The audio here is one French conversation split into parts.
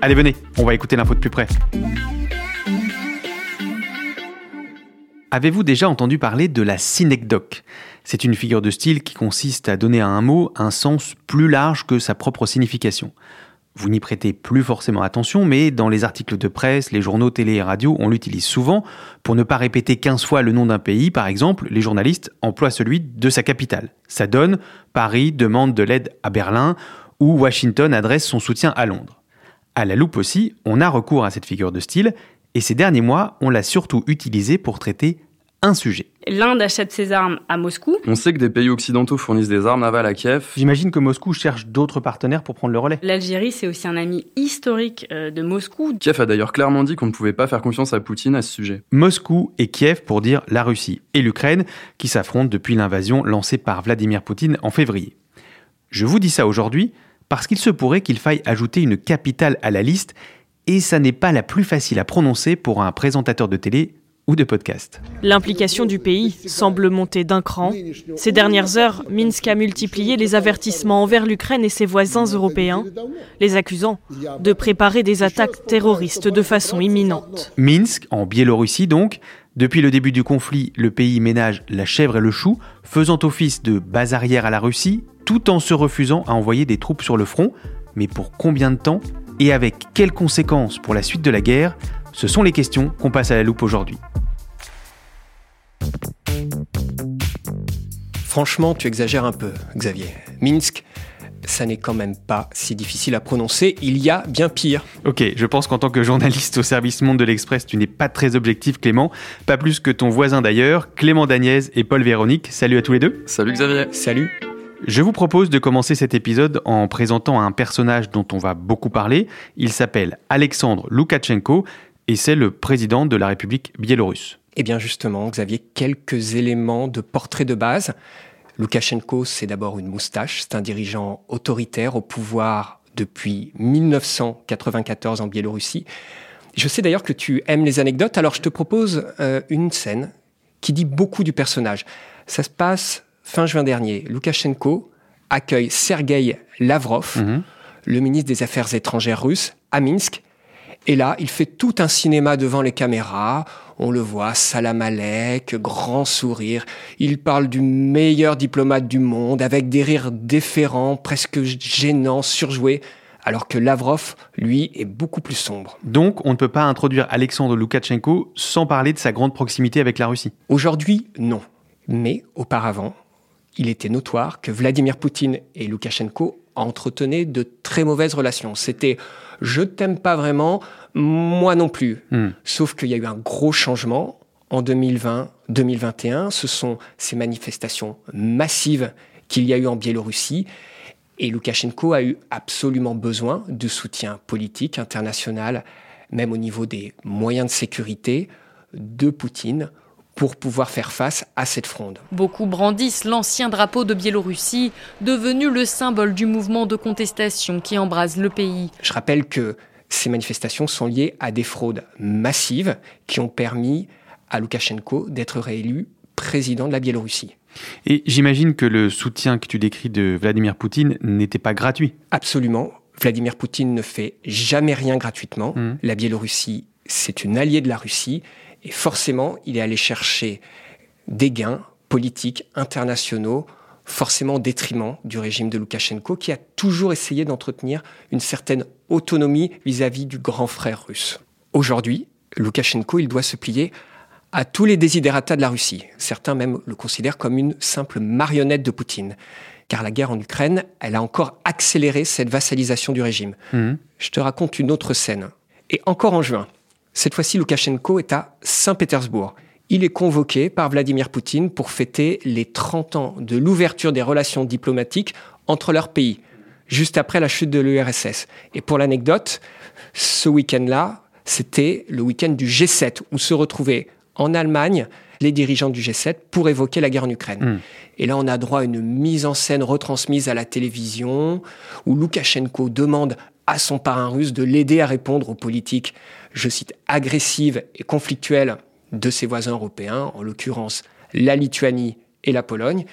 Allez, venez, on va écouter l'info de plus près. Avez-vous déjà entendu parler de la synecdoque? C'est une figure de style qui consiste à donner à un mot un sens plus large que sa propre signification. Vous n'y prêtez plus forcément attention, mais dans les articles de presse, les journaux, télé et radio, on l'utilise souvent. Pour ne pas répéter 15 fois le nom d'un pays, par exemple, les journalistes emploient celui de sa capitale. Ça donne Paris demande de l'aide à Berlin ou Washington adresse son soutien à Londres. À la loupe aussi, on a recours à cette figure de style, et ces derniers mois, on l'a surtout utilisée pour traiter un sujet. L'Inde achète ses armes à Moscou. On sait que des pays occidentaux fournissent des armes navales à Kiev. J'imagine que Moscou cherche d'autres partenaires pour prendre le relais. L'Algérie, c'est aussi un ami historique euh, de Moscou. Kiev a d'ailleurs clairement dit qu'on ne pouvait pas faire confiance à Poutine à ce sujet. Moscou et Kiev pour dire la Russie et l'Ukraine qui s'affrontent depuis l'invasion lancée par Vladimir Poutine en février. Je vous dis ça aujourd'hui parce qu'il se pourrait qu'il faille ajouter une capitale à la liste et ça n'est pas la plus facile à prononcer pour un présentateur de télé ou de podcast. L'implication du pays semble monter d'un cran. Ces dernières heures, Minsk a multiplié les avertissements envers l'Ukraine et ses voisins européens, les accusant de préparer des attaques terroristes de façon imminente. Minsk, en Biélorussie donc, depuis le début du conflit, le pays ménage la chèvre et le chou, faisant office de base arrière à la Russie, tout en se refusant à envoyer des troupes sur le front. Mais pour combien de temps et avec quelles conséquences pour la suite de la guerre? Ce sont les questions qu'on passe à la loupe aujourd'hui. Franchement, tu exagères un peu, Xavier. Minsk, ça n'est quand même pas si difficile à prononcer. Il y a bien pire. Ok, je pense qu'en tant que journaliste au service Monde de l'Express, tu n'es pas très objectif, Clément. Pas plus que ton voisin d'ailleurs, Clément Dagnès et Paul Véronique. Salut à tous les deux. Salut Xavier. Salut. Je vous propose de commencer cet épisode en présentant un personnage dont on va beaucoup parler. Il s'appelle Alexandre Loukachenko et c'est le président de la République biélorusse. Eh bien justement, Xavier, quelques éléments de portrait de base. Loukachenko, c'est d'abord une moustache, c'est un dirigeant autoritaire au pouvoir depuis 1994 en Biélorussie. Je sais d'ailleurs que tu aimes les anecdotes, alors je te propose euh, une scène qui dit beaucoup du personnage. Ça se passe fin juin dernier. Loukachenko accueille Sergei Lavrov, Mhm. le ministre des Affaires étrangères russe, à Minsk. Et là, il fait tout un cinéma devant les caméras. On le voit, salam alek, grand sourire. Il parle du meilleur diplomate du monde, avec des rires déférents, presque gênants, surjoués. Alors que Lavrov, lui, est beaucoup plus sombre. Donc, on ne peut pas introduire Alexandre Loukachenko sans parler de sa grande proximité avec la Russie. Aujourd'hui, non. Mais auparavant, il était notoire que Vladimir Poutine et Loukachenko entretenaient de très mauvaises relations. C'était je t'aime pas vraiment, moi non plus. Hmm. Sauf qu'il y a eu un gros changement en 2020-2021. Ce sont ces manifestations massives qu'il y a eu en Biélorussie. Et Loukachenko a eu absolument besoin de soutien politique international, même au niveau des moyens de sécurité de Poutine pour pouvoir faire face à cette fronde. Beaucoup brandissent l'ancien drapeau de Biélorussie, devenu le symbole du mouvement de contestation qui embrase le pays. Je rappelle que ces manifestations sont liées à des fraudes massives qui ont permis à Loukachenko d'être réélu président de la Biélorussie. Et j'imagine que le soutien que tu décris de Vladimir Poutine n'était pas gratuit. Absolument. Vladimir Poutine ne fait jamais rien gratuitement. Mmh. La Biélorussie, c'est une alliée de la Russie. Et forcément, il est allé chercher des gains politiques internationaux, forcément au détriment du régime de Loukachenko, qui a toujours essayé d'entretenir une certaine autonomie vis-à-vis du grand frère russe. Aujourd'hui, Loukachenko, il doit se plier à tous les désidératas de la Russie. Certains même le considèrent comme une simple marionnette de Poutine. Car la guerre en Ukraine, elle a encore accéléré cette vassalisation du régime. Mmh. Je te raconte une autre scène. Et encore en juin, cette fois-ci, Loukachenko est à Saint-Pétersbourg. Il est convoqué par Vladimir Poutine pour fêter les 30 ans de l'ouverture des relations diplomatiques entre leurs pays, juste après la chute de l'URSS. Et pour l'anecdote, ce week-end-là, c'était le week-end du G7, où se retrouvaient en Allemagne les dirigeants du G7 pour évoquer la guerre en Ukraine. Hmm. Et là, on a droit à une mise en scène retransmise à la télévision, où Loukachenko demande à son parrain russe de l'aider à répondre aux politiques, je cite, agressives et conflictuelles de ses voisins européens, en l'occurrence la Lituanie et la Pologne.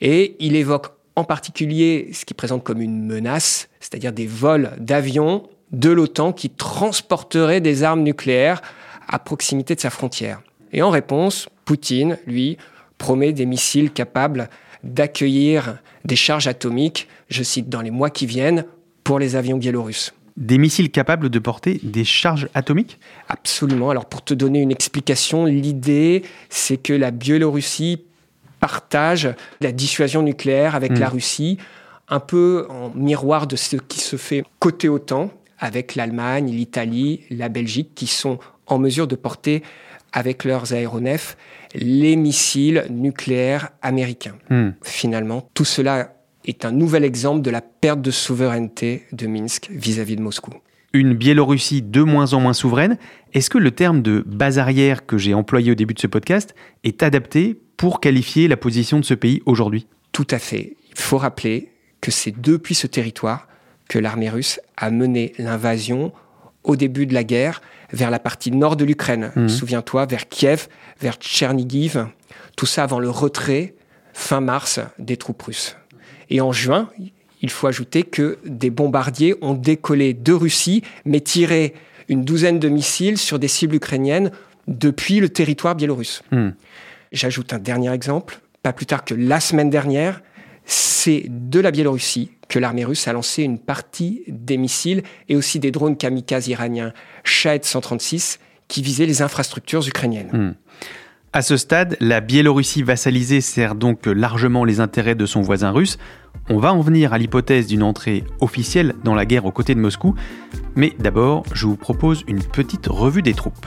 Et il évoque en particulier ce qu'il présente comme une menace, c'est-à-dire des vols d'avions de l'OTAN qui transporteraient des armes nucléaires à proximité de sa frontière. Et en réponse, Poutine, lui, promet des missiles capables d'accueillir des charges atomiques, je cite, dans les mois qui viennent, pour les avions biélorusses. Des missiles capables de porter des charges atomiques? Absolument. Alors pour te donner une explication, l'idée, c'est que la Biélorussie partage la dissuasion nucléaire avec hmm. la Russie, un peu en miroir de ce qui se fait côté OTAN, avec l'Allemagne, l'Italie, la Belgique, qui sont en mesure de porter avec leurs aéronefs les missiles nucléaires américains. Hmm. Finalement, tout cela est un nouvel exemple de la perte de souveraineté de Minsk vis-à-vis de Moscou. Une Biélorussie de moins en moins souveraine, est-ce que le terme de base arrière que j'ai employé au début de ce podcast est adapté pour qualifier la position de ce pays aujourd'hui? Tout à fait. Il faut rappeler que c'est depuis ce territoire que l'armée russe a mené l'invasion au début de la guerre vers la partie nord de l'Ukraine. Mhm. Souviens-toi, vers Kiev, vers Tchernigiv, tout ça avant le retrait fin mars des troupes russes. Et en juin, il faut ajouter que des bombardiers ont décollé de Russie, mais tiré une douzaine de missiles sur des cibles ukrainiennes depuis le territoire biélorusse. Hmm. J'ajoute un dernier exemple. Pas plus tard que la semaine dernière, c'est de la Biélorussie que l'armée russe a lancé une partie des missiles et aussi des drones kamikazes iraniens Shahed 136 qui visaient les infrastructures ukrainiennes. Hmm. À ce stade, la Biélorussie vassalisée sert donc largement les intérêts de son voisin russe. On va en venir à l'hypothèse d'une entrée officielle dans la guerre aux côtés de Moscou, mais d'abord, je vous propose une petite revue des troupes.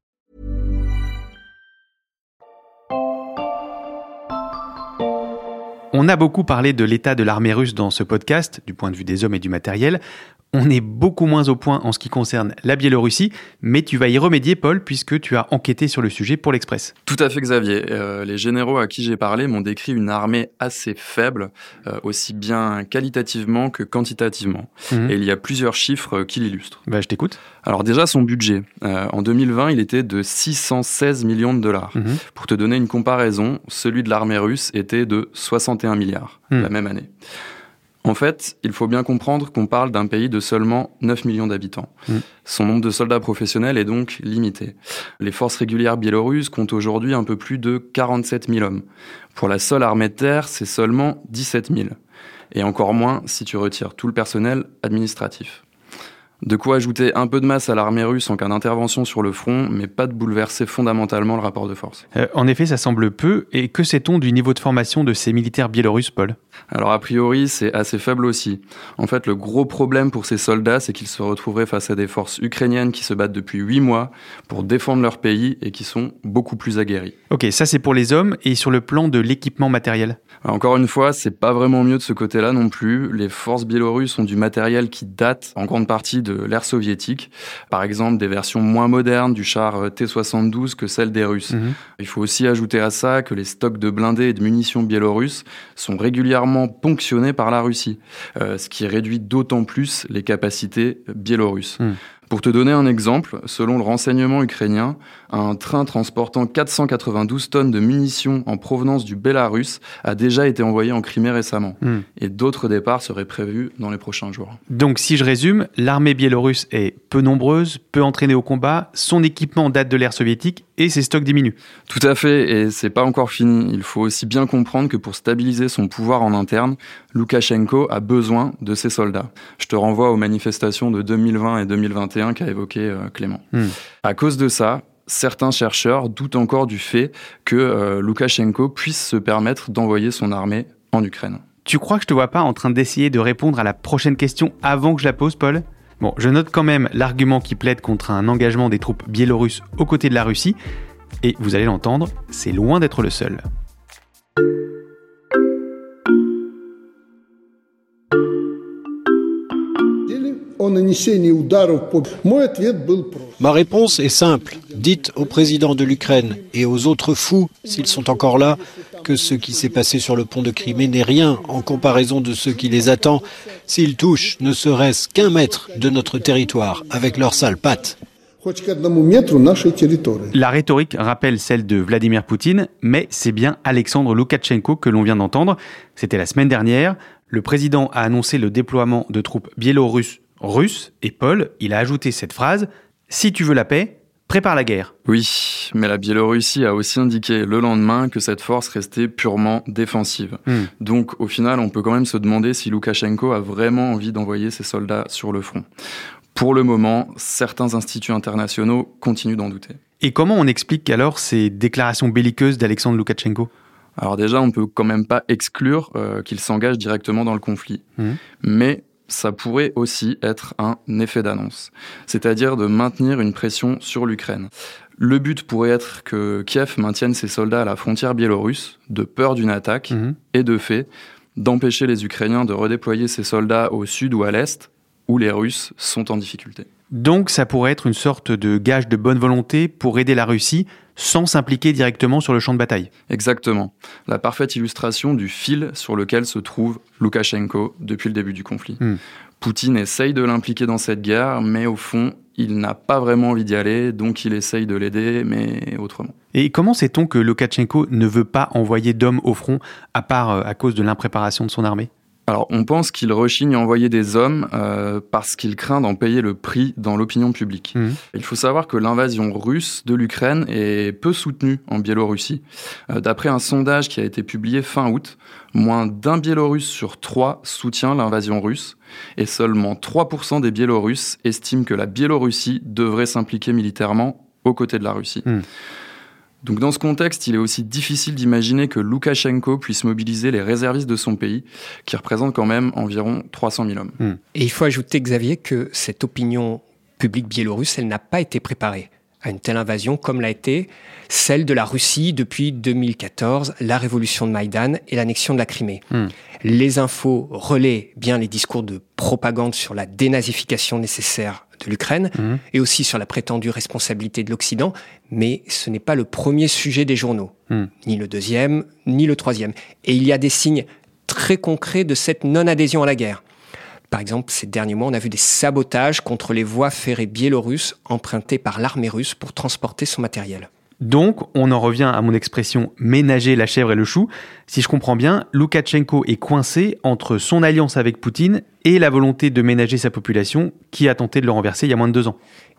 On a beaucoup parlé de l'état de l'armée russe dans ce podcast, du point de vue des hommes et du matériel. On est beaucoup moins au point en ce qui concerne la Biélorussie, mais tu vas y remédier, Paul, puisque tu as enquêté sur le sujet pour l'Express. Tout à fait, Xavier. Euh, les généraux à qui j'ai parlé m'ont décrit une armée assez faible, euh, aussi bien qualitativement que quantitativement. Mhm. Et il y a plusieurs chiffres qui l'illustrent. Bah, je t'écoute. Alors déjà, son budget. Euh, en 2020, il était de 616 millions de dollars. Mhm. Pour te donner une comparaison, celui de l'armée russe était de 61 milliards mhm. la même année. En fait, il faut bien comprendre qu'on parle d'un pays de seulement 9 millions d'habitants. Mm. Son nombre de soldats professionnels est donc limité. Les forces régulières biélorusses comptent aujourd'hui un peu plus de 47 000 hommes. Pour la seule armée de terre, c'est seulement 17 000. Et encore moins si tu retires tout le personnel administratif. De quoi ajouter un peu de masse à l'armée russe en cas d'intervention sur le front, mais pas de bouleverser fondamentalement le rapport de force. Euh, en effet, ça semble peu. Et que sait-on du niveau de formation de ces militaires biélorusses, Paul? Alors a priori, c'est assez faible aussi. En fait, le gros problème pour ces soldats, c'est qu'ils se retrouveraient face à des forces ukrainiennes qui se battent depuis huit mois pour défendre leur pays et qui sont beaucoup plus aguerris. Ok, ça c'est pour les hommes. Et sur le plan de l'équipement matériel? Encore une fois, c'est pas vraiment mieux de ce côté-là non plus. Les forces biélorusses ont du matériel qui date en grande partie de l'ère soviétique. Par exemple, des versions moins modernes du char euh, T-72 que celles des Russes. Mhm. Il faut aussi ajouter à ça que les stocks de blindés et de munitions biélorusses sont régulièrement ponctionnés par la Russie, euh, ce qui réduit d'autant plus les capacités biélorusses. Mhm. Pour te donner un exemple, selon le renseignement ukrainien, un train transportant 492 tonnes de munitions en provenance du Bélarus a déjà été envoyé en Crimée récemment. Hmm. Et d'autres départs seraient prévus dans les prochains jours. Donc si je résume, l'armée biélorusse est peu nombreuse, peu entraînée au combat, son équipement date de l'ère soviétique et ses stocks diminuent. Tout à fait, et c'est pas encore fini. Il faut aussi bien comprendre que pour stabiliser son pouvoir en interne, Loukachenko a besoin de ses soldats. Je te renvoie aux manifestations de 2020 et 2021 qu'a évoqué euh, Clément. Hmm. À cause de ça, certains chercheurs doutent encore du fait que euh, Loukachenko puisse se permettre d'envoyer son armée en Ukraine. Tu crois que je te vois pas en train d'essayer de répondre à la prochaine question avant que je la pose, Paul? Bon, je note quand même l'argument qui plaide contre un engagement des troupes biélorusses aux côtés de la Russie, et vous allez l'entendre, c'est loin d'être le seul. Ma réponse est simple. Dites au président de l'Ukraine et aux autres fous, s'ils sont encore là, que ce qui s'est passé sur le pont de Crimée n'est rien en comparaison de ce qui les attend s'ils touchent ne serait-ce qu'un mètre de notre territoire avec leurs sales pattes. La rhétorique rappelle celle de Vladimir Poutine, mais c'est bien Alexandre Loukachenko que l'on vient d'entendre. C'était la semaine dernière. Le président a annoncé le déploiement de troupes biélorusses russes et Paul, il a ajouté cette phrase Si tu veux la paix, prépare la guerre. Oui, mais la Biélorussie a aussi indiqué le lendemain que cette force restait purement défensive. Hmm. Donc au final, on peut quand même se demander si Loukachenko a vraiment envie d'envoyer ses soldats sur le front. Pour le moment, certains instituts internationaux continuent d'en douter. Et comment on explique alors ces déclarations belliqueuses d'Alexandre Loukachenko? Alors déjà, on peut quand même pas exclure euh, qu'il s'engage directement dans le conflit. Hmm. Mais ça pourrait aussi être un effet d'annonce, c'est-à-dire de maintenir une pression sur l'Ukraine. Le but pourrait être que Kiev maintienne ses soldats à la frontière biélorusse, de peur d'une attaque, mhm. et de fait, d'empêcher les Ukrainiens de redéployer ses soldats au sud ou à l'est, où les Russes sont en difficulté. Donc ça pourrait être une sorte de gage de bonne volonté pour aider la Russie sans s'impliquer directement sur le champ de bataille. Exactement. La parfaite illustration du fil sur lequel se trouve Loukachenko depuis le début du conflit. Hmm. Poutine essaye de l'impliquer dans cette guerre, mais au fond, il n'a pas vraiment envie d'y aller, donc il essaye de l'aider, mais autrement. Et comment sait-on que Loukachenko ne veut pas envoyer d'hommes au front, à part euh, à cause de l'impréparation de son armée? Alors, on pense qu'il rechigne à envoyer des hommes euh, parce qu'il craint d'en payer le prix dans l'opinion publique. Mmh. Il faut savoir que l'invasion russe de l'Ukraine est peu soutenue en Biélorussie. Euh, d'après un sondage qui a été publié fin août, moins d'un Biélorusse sur trois soutient l'invasion russe et seulement 3% des Biélorusses estiment que la Biélorussie devrait s'impliquer militairement aux côtés de la Russie. Mmh. Donc dans ce contexte, il est aussi difficile d'imaginer que Loukachenko puisse mobiliser les réservistes de son pays, qui représentent quand même environ 300 000 hommes. Hmm. Et il faut ajouter, Xavier, que cette opinion publique biélorusse, elle n'a pas été préparée à une telle invasion comme l'a été celle de la Russie depuis 2014, la révolution de Maïdan et l'annexion de la Crimée. Hmm. Les infos relaient bien les discours de propagande sur la dénazification nécessaire de l'Ukraine mhm. et aussi sur la prétendue responsabilité de l'Occident, mais ce n'est pas le premier sujet des journaux, mhm. ni le deuxième, ni le troisième. Et il y a des signes très concrets de cette non-adhésion à la guerre. Par exemple, ces derniers mois, on a vu des sabotages contre les voies ferrées biélorusses empruntées par l'armée russe pour transporter son matériel. Donc, on en revient à mon expression ménager la chèvre et le chou. Si je comprends bien, Loukachenko est coincé entre son alliance avec Poutine et la volonté de ménager sa population qui a tenté de le renverser il y a moins de deux ans.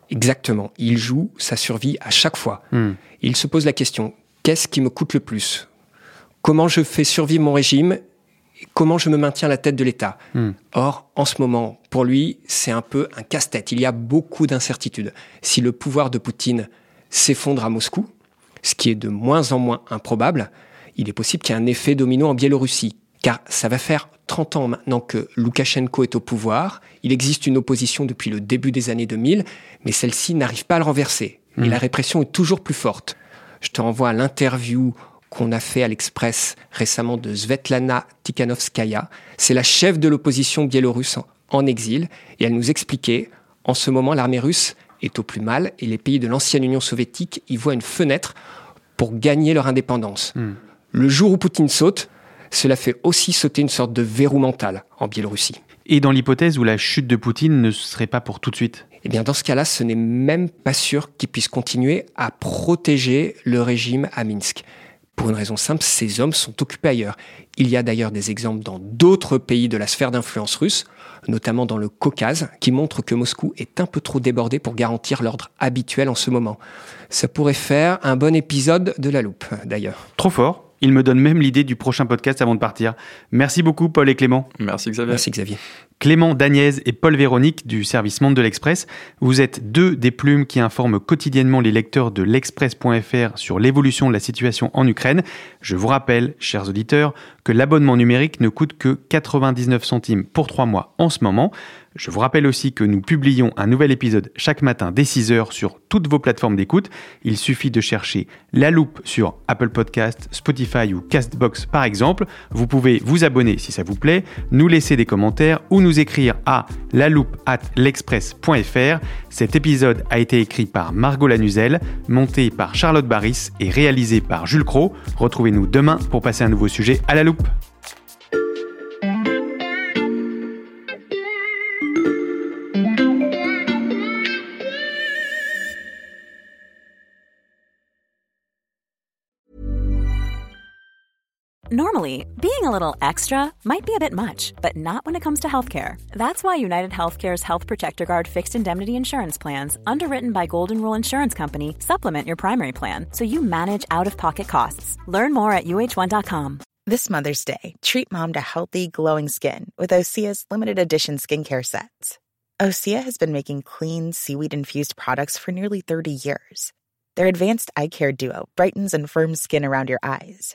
Exactement. Il joue sa survie à chaque fois. Hmm. Il se pose la question, qu'est-ce qui me coûte le plus? Comment je fais survivre mon régime? Comment je me maintiens à la tête de l'État? Hmm. Or, en ce moment, pour lui, c'est un peu un casse-tête. Il y a beaucoup d'incertitudes. Si le pouvoir de Poutine s'effondre à Moscou, ce qui est de moins en moins improbable, il est possible qu'il y ait un effet domino en Biélorussie. Car ça va faire 30 ans maintenant que Loukachenko est au pouvoir. Il existe une opposition depuis le début des années 2000, mais celle-ci n'arrive pas à le renverser. Et hmm. la répression est toujours plus forte. Je te renvoie à l'interview qu'on a fait à l'Express récemment de Svetlana Tikhanovskaya. C'est la chef de l'opposition biélorusse en exil et elle nous expliquait, en ce moment, l'armée russe est au plus mal et les pays de l'ancienne Union soviétique y voient une fenêtre pour gagner leur indépendance. Hmm. Le jour où Poutine saute, cela fait aussi sauter une sorte de verrou mental en Biélorussie. Et dans l'hypothèse où la chute de Poutine ne serait pas pour tout de suite? Eh bien, dans ce cas-là, ce n'est même pas sûr qu'il puisse continuer à protéger le régime à Minsk. Pour une raison simple, ces hommes sont occupés ailleurs. Il y a d'ailleurs des exemples dans d'autres pays de la sphère d'influence russe, notamment dans le Caucase, qui montrent que Moscou est un peu trop débordé pour garantir l'ordre habituel en ce moment. Ça pourrait faire un bon épisode de la loupe, d'ailleurs. Trop fort il me donne même l'idée du prochain podcast avant de partir. Merci beaucoup, Paul et Clément. Merci, Xavier. Merci, Xavier. Clément Dagnès et Paul Véronique du service Monde de l'Express. Vous êtes deux des plumes qui informent quotidiennement les lecteurs de l'Express.fr sur l'évolution de la situation en Ukraine. Je vous rappelle, chers auditeurs, que l'abonnement numérique ne coûte que 99 centimes pour trois mois en ce moment. Je vous rappelle aussi que nous publions un nouvel épisode chaque matin dès 6h sur toutes vos plateformes d'écoute. Il suffit de chercher La Loupe sur Apple Podcast, Spotify ou Castbox par exemple. Vous pouvez vous abonner si ça vous plaît, nous laisser des commentaires ou nous écrire à l'express.fr. Cet épisode a été écrit par Margot Lanuzel, monté par Charlotte Barris et réalisé par Jules Cro. Retrouvez-nous demain pour passer un nouveau sujet à la loupe. Normally, being a little extra might be a bit much, but not when it comes to healthcare. That's why United Healthcare's Health Protector Guard fixed indemnity insurance plans, underwritten by Golden Rule Insurance Company, supplement your primary plan so you manage out of pocket costs. Learn more at uh1.com. This Mother's Day, treat mom to healthy, glowing skin with Osea's limited edition skincare sets. Osea has been making clean, seaweed infused products for nearly 30 years. Their advanced eye care duo brightens and firms skin around your eyes